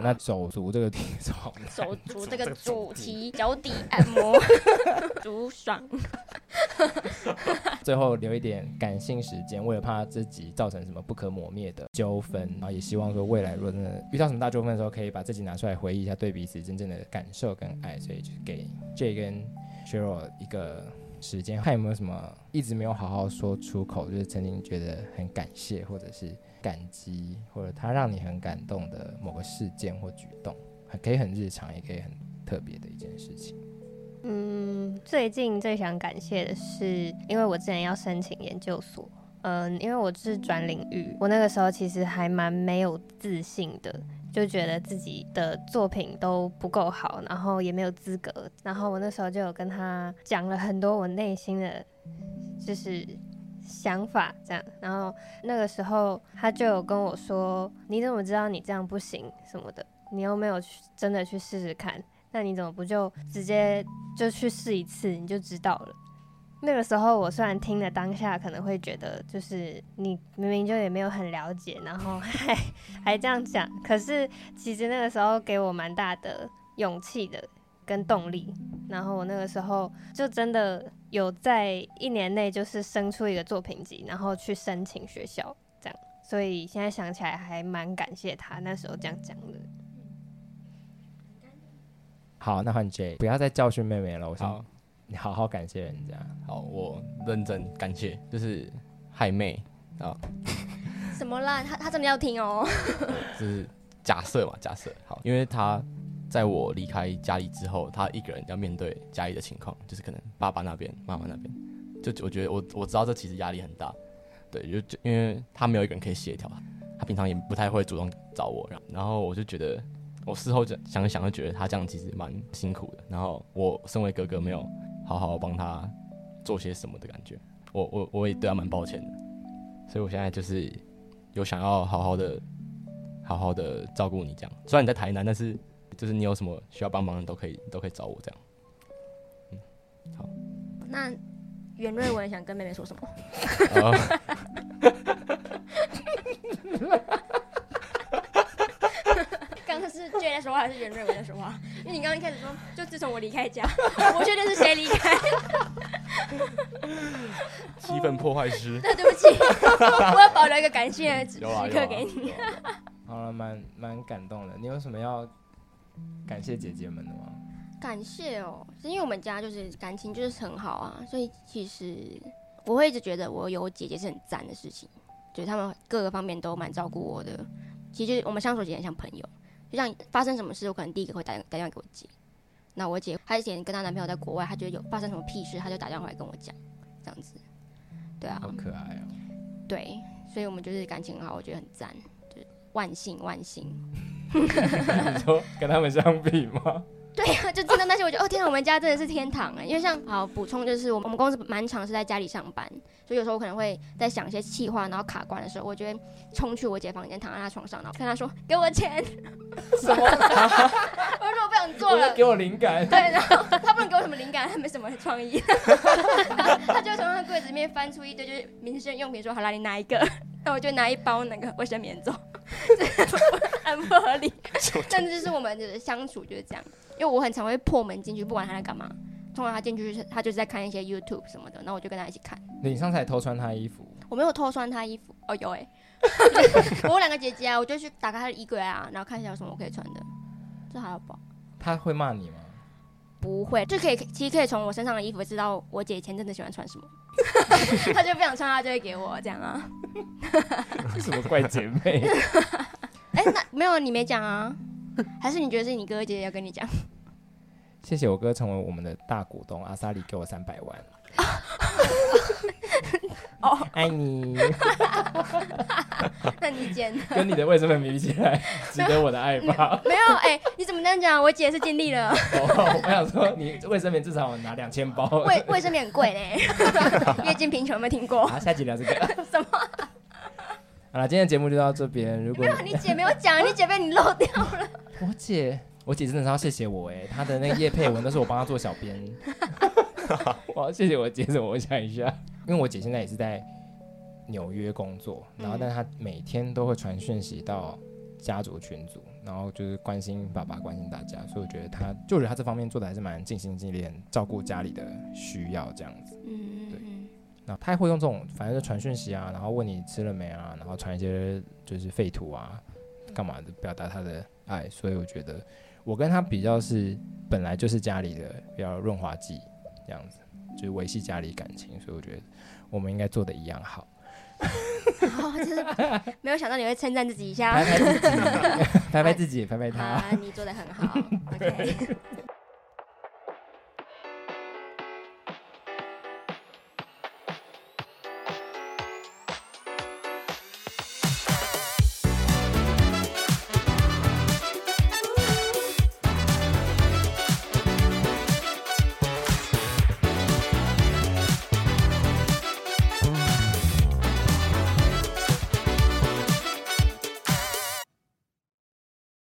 他手足这个体重，手足这个主题，脚底按摩，足爽。最后留一点感性时间，为了怕自己造成什么不可磨灭的纠纷，然后也希望说未来如果真的遇到什么大纠纷的时候，可以把自己拿出来回忆一下，对彼此真正的感受跟爱。所以就给 Jay 跟 Cheryl 一个时间，看有没有什么一直没有好好说出口，就是曾经觉得很感谢，或者是感激，或者他让你很感动的某个事件或举动，可以很日常，也可以很特别的一件事情。嗯，最近最想感谢的是，因为我之前要申请研究所，嗯，因为我是转领域，我那个时候其实还蛮没有自信的，就觉得自己的作品都不够好，然后也没有资格，然后我那时候就有跟他讲了很多我内心的，就是想法这样，然后那个时候他就有跟我说，你怎么知道你这样不行什么的？你又没有去真的去试试看。那你怎么不就直接就去试一次，你就知道了？那个时候我虽然听了当下可能会觉得，就是你明明就也没有很了解，然后 还还这样讲，可是其实那个时候给我蛮大的勇气的跟动力。然后我那个时候就真的有在一年内就是生出一个作品集，然后去申请学校这样。所以现在想起来还蛮感谢他那时候这样讲的。好，那换 J，不要再教训妹妹了。我想你好好感谢人家。好，我认真感谢，就是害妹啊。什么啦？他他真的要听哦。就是假设嘛，假设好，因为他在我离开家里之后，他一个人要面对家里的情况，就是可能爸爸那边、妈妈那边，就我觉得我我知道这其实压力很大。对，就就因为他没有一个人可以协调，他平常也不太会主动找我，然后我就觉得。我事后就想想，就觉得他这样其实蛮辛苦的。然后我身为哥哥，没有好好帮他做些什么的感觉，我我我也对他蛮抱歉的。所以我现在就是有想要好好的、好好的照顾你这样。虽然你在台南，但是就是你有什么需要帮忙的都可以都可以找我这样。嗯，好。那袁瑞文想跟妹妹说什么？现在说话还是袁瑞文在说话？因为你刚刚一开始说，就自从我离开家，我确定是谁离开？气氛破坏师。对，对不起，我要保留一个感谢的时刻给你。好了，蛮蛮感动的。你有什么要感谢姐姐们的吗？感谢哦，是因为我们家就是感情就是很好啊，所以其实我会一直觉得我有姐姐是很赞的事情，就是他们各个方面都蛮照顾我的。其实我们相处起来像朋友。就像发生什么事，我可能第一个会打打电话给我姐。那我姐她以前跟她男朋友在国外，她觉得有发生什么屁事，她就打电话来跟我讲，这样子。对啊，好可爱哦。对，所以我们就是感情很好，我觉得很赞，就是万幸万幸。你说跟他们相比吗？对呀、啊，就真的那些，我觉得哦天啊，我们家真的是天堂哎！因为像好补充，就是我们我们公司蛮常是在家里上班，所以有时候我可能会在想一些气话，然后卡关的时候，我就会冲去我姐房间，躺在她床上，然后跟她说：“给我钱。”什么？我说我不想做了，给我灵感。对，然后他不能给我什么灵感，他没什么创意，他就从他柜子里面翻出一堆就是民生用品，说：“好啦，你拿一个。”那我就拿一包那个卫生棉走，很不合理。但是就是我们的相处就是这样。因为我很常会破门进去，不管他在干嘛。通常他进去，他就是在看一些 YouTube 什么的，然后我就跟他一起看。你上次还偷穿他衣服？我没有偷穿他衣服。哦，有哎、欸。我有两个姐姐啊，我就去打开他的衣柜啊，然后看一下有什么我可以穿的。这还要包？他会骂你吗？不会，就可以其实可以从我身上的衣服知道我姐以前真的喜欢穿什么。他就不想穿，他就会给我这样啊。什么怪姐妹？哎、欸，那没有你没讲啊。还是你觉得是你哥哥姐姐要跟你讲？谢谢我哥成为我们的大股东，阿萨里给我三百万。哦，爱你。那你捡的？跟你的卫生棉比起来，值得我的爱吧？没有，哎、欸，你怎么这样讲？我姐是尽力了。哦、我想说，你卫生棉至少拿两千包。卫卫生棉很贵嘞。月经贫穷有没有听过？好，下集聊这个。什么？好了，今天的节目就到这边。如果你，你姐没有讲，你姐被你漏掉了。我姐，我姐真的是要谢谢我哎，她的那个叶佩文都是我帮她做小编。我要谢谢我姐，我想一下，因为我姐现在也是在纽约工作，然后但她每天都会传讯息到家族群组，然后就是关心爸爸，关心大家，所以我觉得她，就我觉得他这方面做的还是蛮尽心尽力，照顾家里的需要这样子。嗯，对。那她还会用这种，反正就传讯息啊，然后问你吃了没啊，然后传一些就是废图啊，干嘛的，表达他的爱。所以我觉得我跟他比较是本来就是家里的比较润滑剂这样子，就是维系家里感情。所以我觉得我们应该做的一样好。哦，就是没有想到你会称赞自己一下，拍拍自己，拍拍自己，拍拍他。啊，你做的很好。OK。